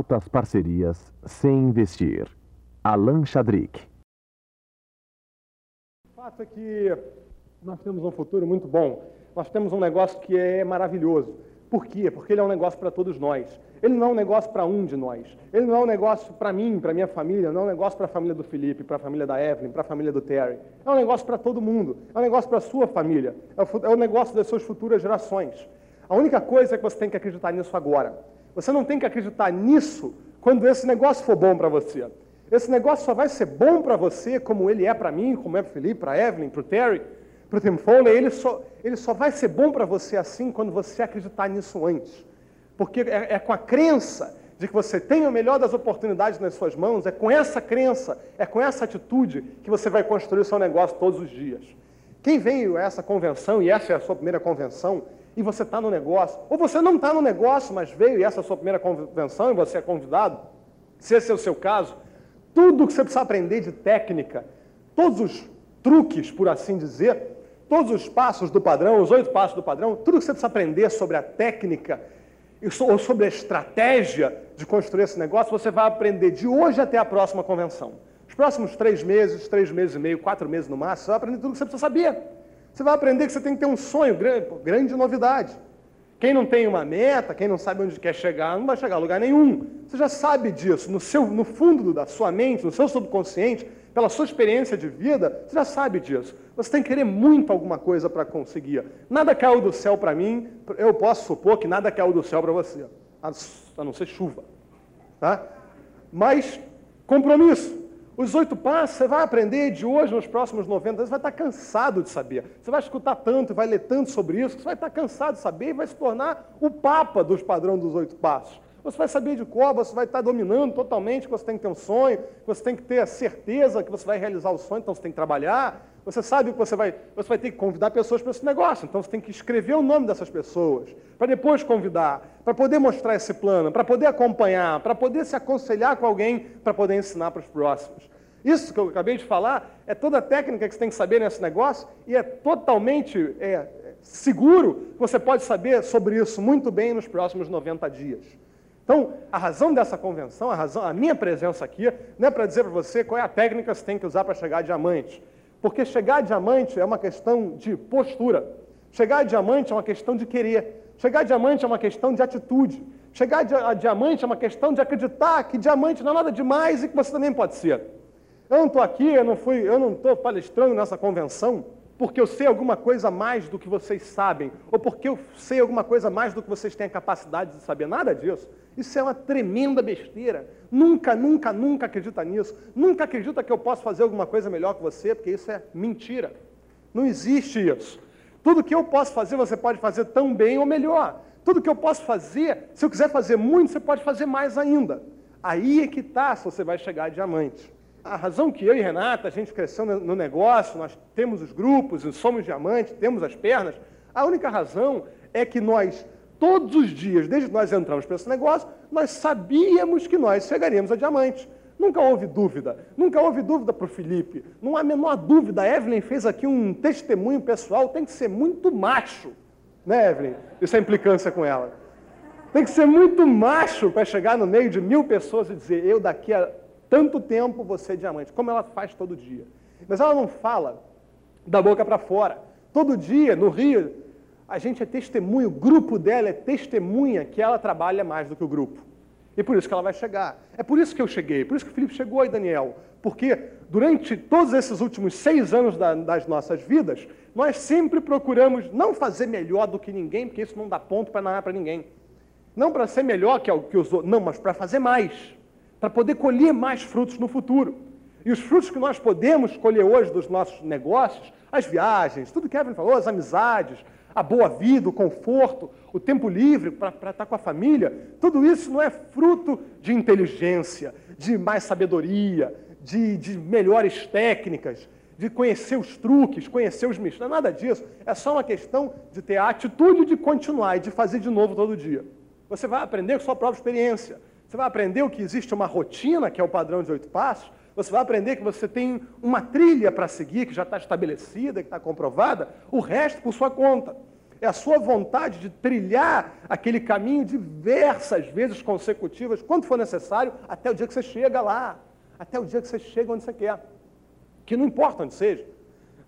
Altas parcerias sem investir. Alan Chadrick. O fato é que nós temos um futuro muito bom. Nós temos um negócio que é maravilhoso. Por quê? Porque ele é um negócio para todos nós. Ele não é um negócio para um de nós. Ele não é um negócio para mim, para minha família, não é um negócio para a família do Felipe, para a família da Evelyn, para a família do Terry. É um negócio para todo mundo. É um negócio para a sua família. É um negócio das suas futuras gerações. A única coisa é que você tem que acreditar nisso agora. Você não tem que acreditar nisso quando esse negócio for bom para você. Esse negócio só vai ser bom para você, como ele é para mim, como é para Felipe, para Evelyn, para o Terry, para o Tim Foley. Ele só, ele só vai ser bom para você assim quando você acreditar nisso antes. Porque é, é com a crença de que você tem o melhor das oportunidades nas suas mãos, é com essa crença, é com essa atitude que você vai construir o seu negócio todos os dias. Quem veio a essa convenção, e essa é a sua primeira convenção, e você está no negócio, ou você não está no negócio, mas veio e essa é a sua primeira convenção e você é convidado, se esse é o seu caso, tudo que você precisa aprender de técnica, todos os truques, por assim dizer, todos os passos do padrão, os oito passos do padrão, tudo que você precisa aprender sobre a técnica ou sobre a estratégia de construir esse negócio, você vai aprender de hoje até a próxima convenção. Os próximos três meses, três meses e meio, quatro meses no máximo, você vai aprender tudo que você precisa saber. Você vai aprender que você tem que ter um sonho, grande, grande novidade. Quem não tem uma meta, quem não sabe onde quer chegar, não vai chegar a lugar nenhum. Você já sabe disso. No, seu, no fundo da sua mente, no seu subconsciente, pela sua experiência de vida, você já sabe disso. Você tem que querer muito alguma coisa para conseguir. Nada caiu do céu para mim, eu posso supor que nada caiu do céu para você, a não ser chuva. Tá? Mas compromisso. Os oito passos você vai aprender de hoje nos próximos 90 anos, vai estar cansado de saber. Você vai escutar tanto, vai ler tanto sobre isso, você vai estar cansado de saber e vai se tornar o papa dos padrões dos oito passos. Você vai saber de cor, você vai estar dominando totalmente, que você tem que ter um sonho, que você tem que ter a certeza que você vai realizar o sonho, então você tem que trabalhar. Você sabe que você vai, você vai ter que convidar pessoas para esse negócio, então você tem que escrever o nome dessas pessoas, para depois convidar, para poder mostrar esse plano, para poder acompanhar, para poder se aconselhar com alguém, para poder ensinar para os próximos. Isso que eu acabei de falar é toda a técnica que você tem que saber nesse negócio e é totalmente é, seguro que você pode saber sobre isso muito bem nos próximos 90 dias. Então, a razão dessa convenção, a, razão, a minha presença aqui, não é para dizer para você qual é a técnica que você tem que usar para chegar a diamante. Porque chegar a diamante é uma questão de postura. Chegar a diamante é uma questão de querer. Chegar a diamante é uma questão de atitude. Chegar a diamante é uma questão de acreditar que diamante não é nada demais e que você também pode ser. Eu não estou aqui, eu não fui, eu não estou palestrando nessa convenção porque eu sei alguma coisa mais do que vocês sabem, ou porque eu sei alguma coisa mais do que vocês têm a capacidade de saber. Nada disso. Isso é uma tremenda besteira. Nunca, nunca, nunca acredita nisso. Nunca acredita que eu posso fazer alguma coisa melhor que você, porque isso é mentira. Não existe isso. Tudo que eu posso fazer, você pode fazer tão bem ou melhor. Tudo que eu posso fazer, se eu quiser fazer muito, você pode fazer mais ainda. Aí é que está se você vai chegar a diamante. A razão que eu e Renata, a gente cresceu no negócio, nós temos os grupos, somos diamantes, temos as pernas, a única razão é que nós, todos os dias, desde que nós entramos para esse negócio, nós sabíamos que nós chegaríamos a diamante. Nunca houve dúvida. Nunca houve dúvida para o Felipe. Não há a menor dúvida. A Evelyn fez aqui um testemunho pessoal. Tem que ser muito macho. Né, Evelyn? Isso é implicância com ela. Tem que ser muito macho para chegar no meio de mil pessoas e dizer: eu daqui a tanto tempo você é diamante, como ela faz todo dia. Mas ela não fala da boca para fora. Todo dia, no Rio, a gente é testemunho, o grupo dela é testemunha que ela trabalha mais do que o grupo. E por isso que ela vai chegar. É por isso que eu cheguei, por isso que o Felipe chegou aí, Daniel. Porque durante todos esses últimos seis anos da, das nossas vidas, nós sempre procuramos não fazer melhor do que ninguém, porque isso não dá ponto para nada para ninguém. Não para ser melhor que, que os outros, não, mas para fazer mais para poder colher mais frutos no futuro. E os frutos que nós podemos colher hoje dos nossos negócios, as viagens, tudo que Evelyn falou, as amizades, a boa vida, o conforto, o tempo livre para estar com a família, tudo isso não é fruto de inteligência, de mais sabedoria, de, de melhores técnicas, de conhecer os truques, conhecer os mistérios, não é nada disso. É só uma questão de ter a atitude de continuar e de fazer de novo todo dia. Você vai aprender com sua própria experiência. Você vai aprender o que existe uma rotina, que é o padrão de oito passos. Você vai aprender que você tem uma trilha para seguir, que já está estabelecida, que está comprovada. O resto por sua conta. É a sua vontade de trilhar aquele caminho diversas vezes consecutivas, quando for necessário, até o dia que você chega lá. Até o dia que você chega onde você quer. Que não importa onde seja.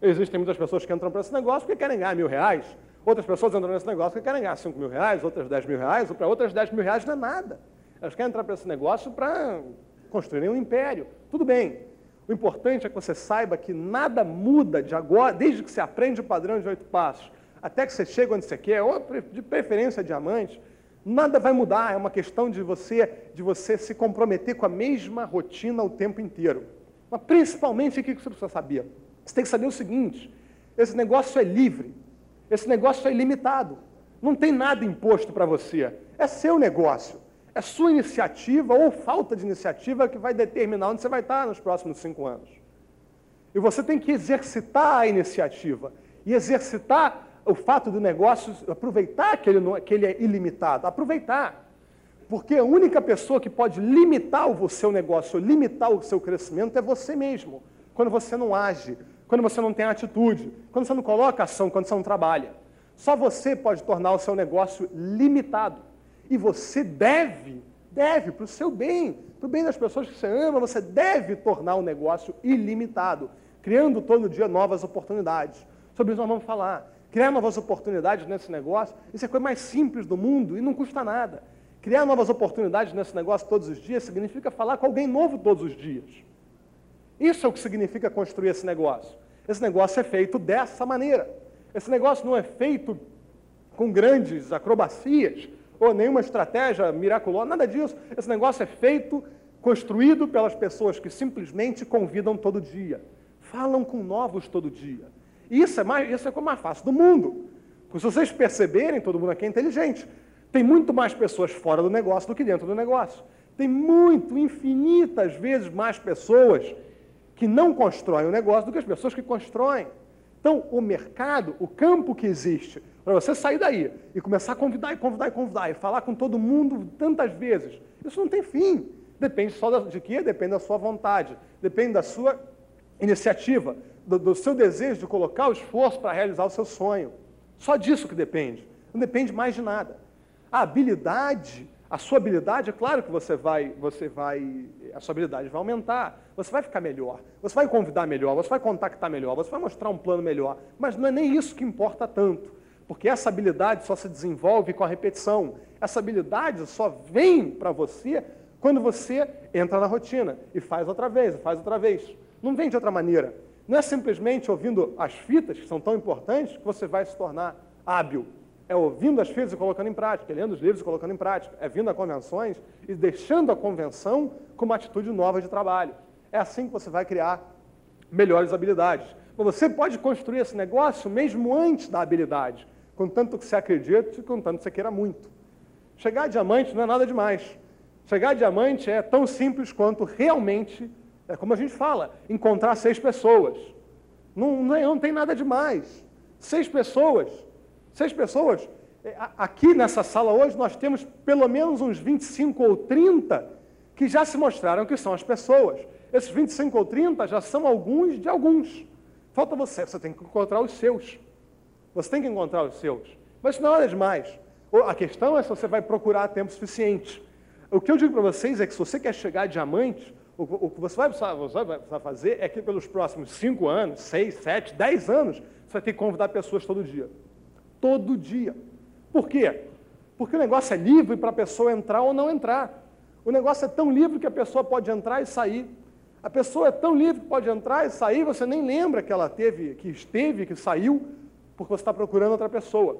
Existem muitas pessoas que entram para esse negócio porque querem ganhar mil reais. Outras pessoas entram nesse negócio porque querem ganhar cinco mil reais, outras dez mil reais, ou para outras dez mil reais não é nada. Elas querem entrar para esse negócio para construírem um império. Tudo bem. O importante é que você saiba que nada muda de agora, desde que você aprende o padrão de oito passos, até que você chega onde você quer, ou de preferência diamante, nada vai mudar. É uma questão de você, de você se comprometer com a mesma rotina o tempo inteiro. Mas principalmente o que você precisa saber? Você tem que saber o seguinte: esse negócio é livre, esse negócio é ilimitado. Não tem nada imposto para você. É seu negócio. É sua iniciativa ou falta de iniciativa que vai determinar onde você vai estar nos próximos cinco anos. E você tem que exercitar a iniciativa e exercitar o fato do negócio, aproveitar que ele, não, que ele é ilimitado, aproveitar. Porque a única pessoa que pode limitar o seu negócio, limitar o seu crescimento, é você mesmo. Quando você não age, quando você não tem atitude, quando você não coloca ação, quando você não trabalha. Só você pode tornar o seu negócio limitado. E você deve, deve, para o seu bem, para o bem das pessoas que você ama, você deve tornar o negócio ilimitado, criando todo dia novas oportunidades. Sobre isso nós vamos falar. Criar novas oportunidades nesse negócio, isso é a coisa mais simples do mundo e não custa nada. Criar novas oportunidades nesse negócio todos os dias significa falar com alguém novo todos os dias. Isso é o que significa construir esse negócio. Esse negócio é feito dessa maneira. Esse negócio não é feito com grandes acrobacias, ou nenhuma estratégia miraculosa, nada disso. Esse negócio é feito, construído pelas pessoas que simplesmente convidam todo dia, falam com novos todo dia. Isso é, mais, isso é como mais fácil do mundo. Porque se vocês perceberem, todo mundo aqui é inteligente. Tem muito mais pessoas fora do negócio do que dentro do negócio. Tem muito, infinitas vezes mais pessoas que não constroem o negócio do que as pessoas que constroem. Então, o mercado, o campo que existe, para você sair daí e começar a convidar e convidar e convidar e falar com todo mundo tantas vezes, isso não tem fim. Depende só de quê? Depende da sua vontade, depende da sua iniciativa, do, do seu desejo de colocar o esforço para realizar o seu sonho. Só disso que depende. Não depende mais de nada. A habilidade, a sua habilidade, é claro que você vai, você vai, a sua habilidade vai aumentar. Você vai ficar melhor, você vai convidar melhor, você vai contactar melhor, você vai mostrar um plano melhor. Mas não é nem isso que importa tanto, porque essa habilidade só se desenvolve com a repetição. Essa habilidade só vem para você quando você entra na rotina e faz outra vez, faz outra vez. Não vem de outra maneira. Não é simplesmente ouvindo as fitas, que são tão importantes, que você vai se tornar hábil. É ouvindo as fitas e colocando em prática, é lendo os livros e colocando em prática, é vindo a convenções e deixando a convenção como atitude nova de trabalho. É assim que você vai criar melhores habilidades. Mas você pode construir esse negócio mesmo antes da habilidade, contanto que você acredite contanto que você queira muito. Chegar a diamante não é nada demais. Chegar a diamante é tão simples quanto realmente, é como a gente fala, encontrar seis pessoas. Não, não, é, não tem nada demais. Seis pessoas. Seis pessoas. É, aqui nessa sala hoje nós temos pelo menos uns 25 ou 30 que já se mostraram que são as pessoas. Esses 25 ou 30 já são alguns de alguns. Falta você, você tem que encontrar os seus. Você tem que encontrar os seus. Mas não é demais. A questão é se você vai procurar tempo suficiente. O que eu digo para vocês é que se você quer chegar a diamante, o, que você vai, precisar, você vai precisar fazer é que pelos próximos 5 anos, 6, 7, 10 anos, você vai ter que convidar pessoas todo dia. Todo dia. Por quê? Porque o negócio é livre para a pessoa entrar ou não entrar. O negócio é tão livre que a pessoa pode entrar e sair. A pessoa é tão livre que pode entrar e sair, você nem lembra que ela teve, que esteve, que saiu, porque você está procurando outra pessoa.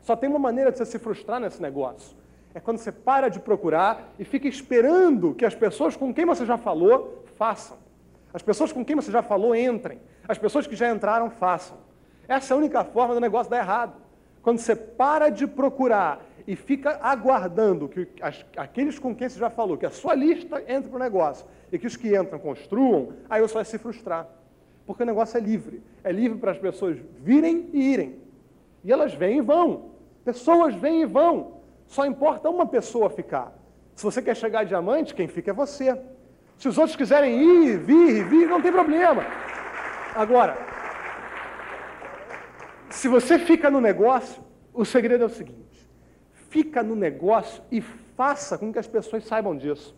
Só tem uma maneira de você se frustrar nesse negócio. É quando você para de procurar e fica esperando que as pessoas com quem você já falou façam. As pessoas com quem você já falou entrem. As pessoas que já entraram façam. Essa é a única forma do negócio dar errado. Quando você para de procurar e fica aguardando que as, aqueles com quem você já falou, que a sua lista entre para o negócio e que os que entram construam, aí você vai se frustrar. Porque o negócio é livre. É livre para as pessoas virem e irem. E elas vêm e vão. Pessoas vêm e vão. Só importa uma pessoa ficar. Se você quer chegar a diamante, quem fica é você. Se os outros quiserem ir, vir, vir, não tem problema. Agora, se você fica no negócio, o segredo é o seguinte: fica no negócio e faça com que as pessoas saibam disso.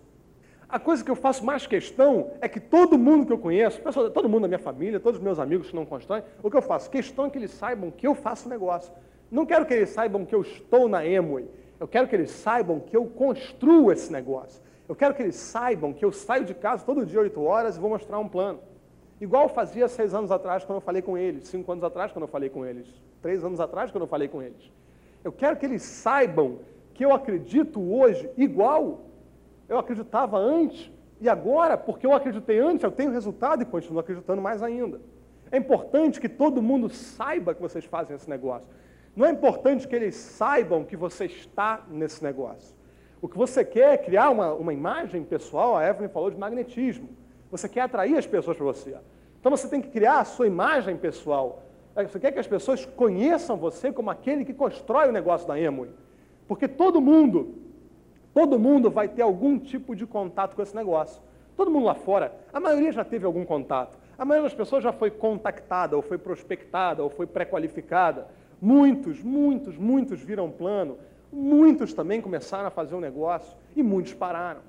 A coisa que eu faço mais questão é que todo mundo que eu conheço, todo mundo da minha família, todos os meus amigos que não constroem, o que eu faço? Questão é que eles saibam que eu faço negócio. Não quero que eles saibam que eu estou na Emway. Eu quero que eles saibam que eu construo esse negócio. Eu quero que eles saibam que eu saio de casa todo dia, 8 horas, e vou mostrar um plano. Igual eu fazia seis anos atrás, quando eu falei com eles, cinco anos atrás, quando eu falei com eles, três anos atrás, quando eu falei com eles. Eu quero que eles saibam que eu acredito hoje igual eu acreditava antes, e agora, porque eu acreditei antes, eu tenho resultado e continuo acreditando mais ainda. É importante que todo mundo saiba que vocês fazem esse negócio. Não é importante que eles saibam que você está nesse negócio. O que você quer é criar uma, uma imagem pessoal, a Evelyn falou de magnetismo. Você quer atrair as pessoas para você. Então você tem que criar a sua imagem pessoal. É, você quer que as pessoas conheçam você como aquele que constrói o negócio da Emui. Porque todo mundo, todo mundo vai ter algum tipo de contato com esse negócio. Todo mundo lá fora, a maioria já teve algum contato. A maioria das pessoas já foi contactada, ou foi prospectada, ou foi pré-qualificada. Muitos, muitos, muitos viram plano. Muitos também começaram a fazer um negócio e muitos pararam.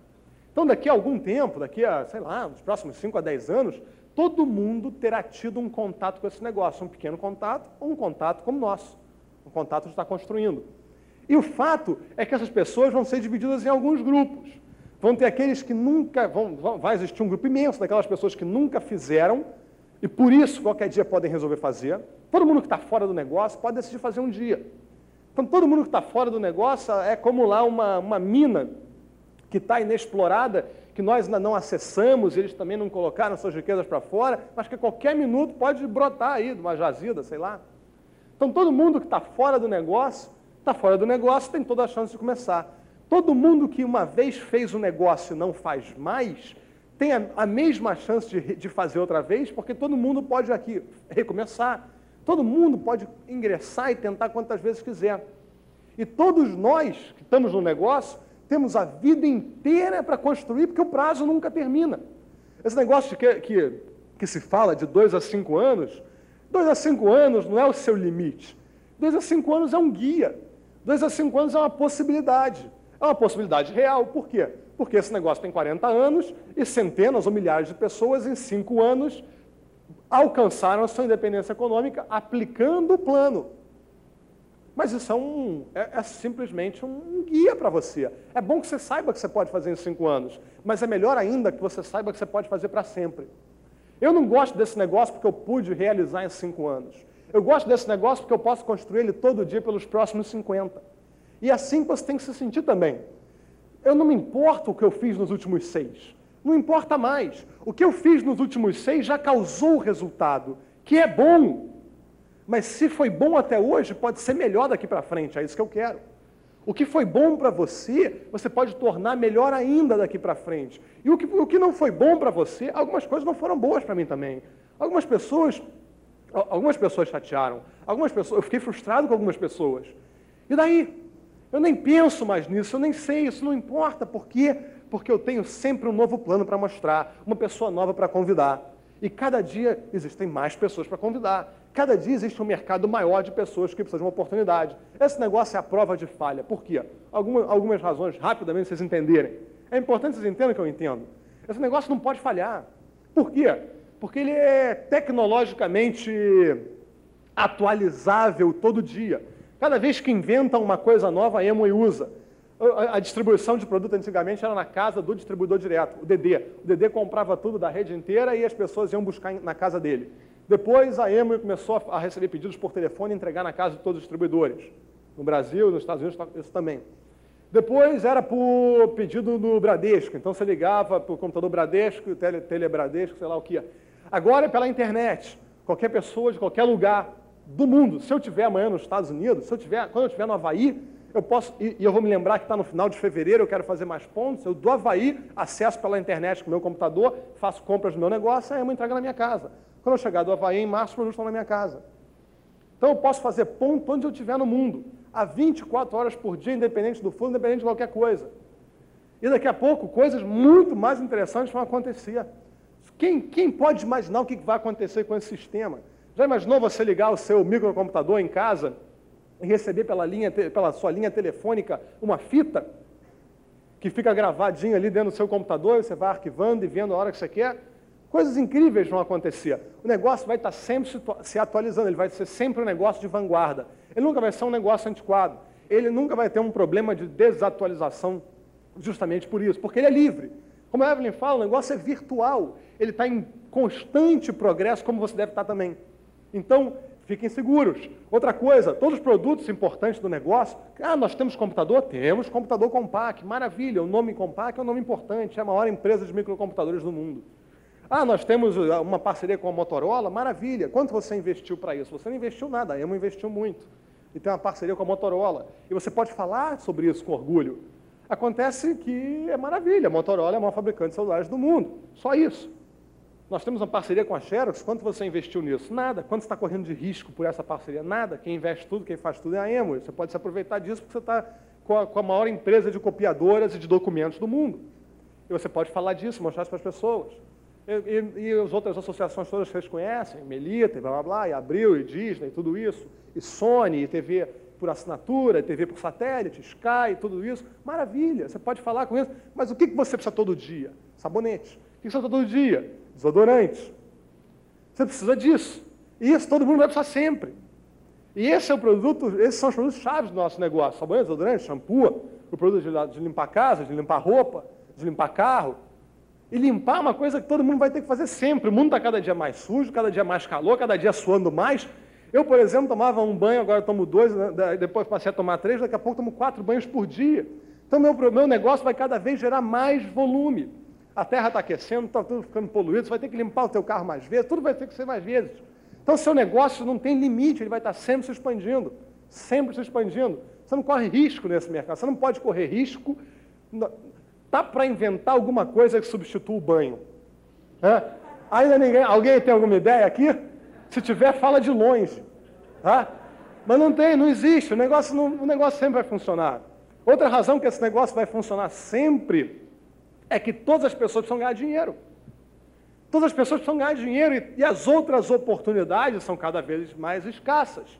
Então, daqui a algum tempo, daqui a, sei lá, nos próximos 5 a 10 anos, todo mundo terá tido um contato com esse negócio, um pequeno contato ou um contato como o nosso, um contato de estar construindo. E o fato é que essas pessoas vão ser divididas em alguns grupos. Vão ter aqueles que nunca, vão, vão, vai existir um grupo imenso daquelas pessoas que nunca fizeram e por isso qualquer dia podem resolver fazer. Todo mundo que está fora do negócio pode decidir fazer um dia. Então todo mundo que está fora do negócio é como lá uma, uma mina que está inexplorada, que nós ainda não acessamos, eles também não colocaram suas riquezas para fora, mas que a qualquer minuto pode brotar aí, de uma jazida, sei lá. Então todo mundo que está fora do negócio, está fora do negócio, tem toda a chance de começar. Todo mundo que uma vez fez o um negócio e não faz mais, tem a, a mesma chance de, de fazer outra vez, porque todo mundo pode aqui recomeçar. Todo mundo pode ingressar e tentar quantas vezes quiser. E todos nós que estamos no negócio, temos a vida inteira para construir, porque o prazo nunca termina. Esse negócio que, que, que se fala de dois a cinco anos, dois a cinco anos não é o seu limite. Dois a cinco anos é um guia. Dois a cinco anos é uma possibilidade. É uma possibilidade real. Por quê? Porque esse negócio tem 40 anos e centenas ou milhares de pessoas em cinco anos alcançaram a sua independência econômica aplicando o plano. Mas isso é, um, é, é simplesmente um guia para você. É bom que você saiba que você pode fazer em cinco anos, mas é melhor ainda que você saiba que você pode fazer para sempre. Eu não gosto desse negócio porque eu pude realizar em cinco anos. Eu gosto desse negócio porque eu posso construir ele todo dia pelos próximos 50. E assim você tem que se sentir também. Eu não me importo o que eu fiz nos últimos seis. Não importa mais. O que eu fiz nos últimos seis já causou o resultado, que é bom. Mas se foi bom até hoje, pode ser melhor daqui para frente, é isso que eu quero. O que foi bom para você, você pode tornar melhor ainda daqui para frente. E o que, o que não foi bom para você, algumas coisas não foram boas para mim também. Algumas pessoas, algumas pessoas chatearam, algumas pessoas, eu fiquei frustrado com algumas pessoas. E daí? Eu nem penso mais nisso, eu nem sei, isso não importa. Por quê? Porque eu tenho sempre um novo plano para mostrar, uma pessoa nova para convidar. E cada dia existem mais pessoas para convidar. Cada dia existe um mercado maior de pessoas que precisam de uma oportunidade. Esse negócio é a prova de falha. Por quê? Algumas, algumas razões, rapidamente, vocês entenderem. É importante vocês entendam que eu entendo. Esse negócio não pode falhar. Por quê? Porque ele é tecnologicamente atualizável todo dia. Cada vez que inventa uma coisa nova, a Emo usa. A distribuição de produto antigamente era na casa do distribuidor direto, o DD. O DD comprava tudo da rede inteira e as pessoas iam buscar na casa dele. Depois a Emory começou a receber pedidos por telefone e entregar na casa de todos os distribuidores. No Brasil, nos Estados Unidos, isso também. Depois era por pedido do Bradesco. Então você ligava para o computador Bradesco, tele, telebradesco, sei lá o que. Agora é pela internet. Qualquer pessoa de qualquer lugar do mundo. Se eu tiver amanhã nos Estados Unidos, se eu tiver, quando eu estiver no Havaí, eu posso, e, e eu vou me lembrar que está no final de fevereiro, eu quero fazer mais pontos, eu do Havaí, acesso pela internet com o meu computador, faço compras do meu negócio, aí eu me entrega na minha casa. Quando eu chegar do Havaí, em março, os produtos estão na minha casa. Então eu posso fazer ponto onde eu estiver no mundo, a 24 horas por dia, independente do fundo, independente de qualquer coisa. E daqui a pouco, coisas muito mais interessantes vão acontecer. Quem, quem pode imaginar o que vai acontecer com esse sistema? Já imaginou você ligar o seu microcomputador em casa receber pela, linha, pela sua linha telefônica uma fita que fica gravadinha ali dentro do seu computador, e você vai arquivando e vendo a hora que você quer. Coisas incríveis vão acontecer. O negócio vai estar sempre se atualizando, ele vai ser sempre um negócio de vanguarda. Ele nunca vai ser um negócio antiquado. Ele nunca vai ter um problema de desatualização justamente por isso, porque ele é livre. Como a Evelyn fala, o negócio é virtual. Ele está em constante progresso, como você deve estar também. Então, fiquem seguros. Outra coisa, todos os produtos importantes do negócio, ah, nós temos computador? Temos computador Compaq, maravilha, o nome Compaq é um nome importante, é a maior empresa de microcomputadores do mundo. Ah, nós temos ah, uma parceria com a Motorola, maravilha. Quanto você investiu para isso? Você não investiu nada, a Emo investiu muito. E tem uma parceria com a Motorola. E você pode falar sobre isso com orgulho. Acontece que é maravilha, a Motorola é a maior fabricante de celulares do mundo. Só isso. Nós temos uma parceria com a Xerox, quanto você investiu nisso? Nada. Quanto você está correndo de risco por essa parceria? Nada. Quem investe tudo, quem faz tudo é a Emo. Você pode se aproveitar disso porque você está com, com a, maior empresa de copiadoras e de documentos do mundo. E você pode falar disso, mostrar isso para as pessoas. E, e, e, as outras associações todas que vocês conhecem, Melita, e blá blá blá, e Abril, e Disney, tudo isso, e Sony, e TV por assinatura, TV por satélite, Sky, tudo isso, maravilha, você pode falar com isso, mas o que você precisa todo dia? Sabonete. O que você precisa todo dia? Desodorante. Você precisa disso. E isso todo mundo vai precisar sempre. E esse é o produto, esses são os produtos chaves do nosso negócio. Sabonete, desodorante, shampoo, o produto de, de limpar casa, de limpar roupa, de limpar carro. E limpar é uma coisa que todo mundo vai ter que fazer sempre. O mundo está cada dia mais sujo, cada dia mais calor, cada dia suando mais. Eu, por exemplo, tomava um banho, agora tomo dois, né, depois passei a tomar três, daqui a pouco tomo quatro banhos por dia. Então, meu, meu negócio vai cada vez gerar mais volume. A terra está aquecendo, está tudo ficando poluído, você vai ter que limpar o teu carro mais vezes, tudo vai ter que ser mais vezes. Então, seu negócio não tem limite, ele vai estar sempre se expandindo, sempre se expandindo. Você não corre risco nesse mercado, você não pode correr risco. Tá para inventar alguma coisa que substitua o banho. Ainda ninguém, alguém tem alguma ideia aqui? Se tiver, fala de longe. Tá? Mas não tem, não existe. O negócio, não, o negócio sempre vai funcionar. Outra razão que esse negócio vai funcionar sempre é que todas as pessoas precisam ganhar dinheiro. Todas as pessoas precisam ganhar dinheiro e, e as outras oportunidades são cada vez mais escassas.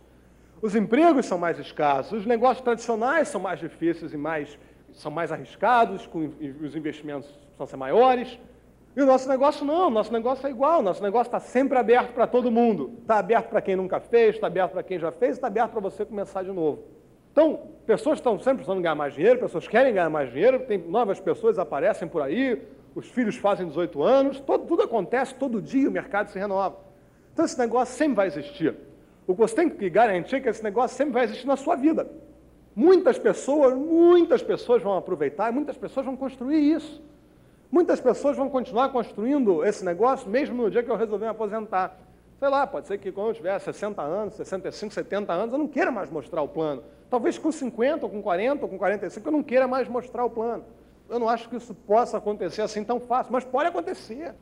Os empregos são mais escassos, os negócios tradicionais são mais difíceis e mais, são mais arriscados, com, os investimentos precisam ser maiores. E o nosso negócio não, o nosso negócio é igual, nosso negócio está sempre aberto para todo mundo. Está aberto para quem nunca fez, está aberto para quem já fez, está aberto para você começar de novo. Então, pessoas estão sempre precisando ganhar mais dinheiro, pessoas querem ganhar mais dinheiro, tem novas pessoas aparecem por aí, os filhos fazem 18 anos, todo, tudo acontece, todo dia o mercado se renova. Então esse negócio sempre vai existir. O que você tem que garantir é que esse negócio sempre vai existir na sua vida. Muitas pessoas, muitas pessoas vão aproveitar muitas pessoas vão construir isso. Muitas pessoas vão continuar construindo esse negócio mesmo no dia que eu resolver me aposentar. Sei lá, pode ser que quando eu tiver 60 anos, 65, 70 anos, eu não queira mais mostrar o plano. Talvez com 50, ou com 40, ou com 45, eu não queira mais mostrar o plano. Eu não acho que isso possa acontecer assim tão fácil, mas pode acontecer.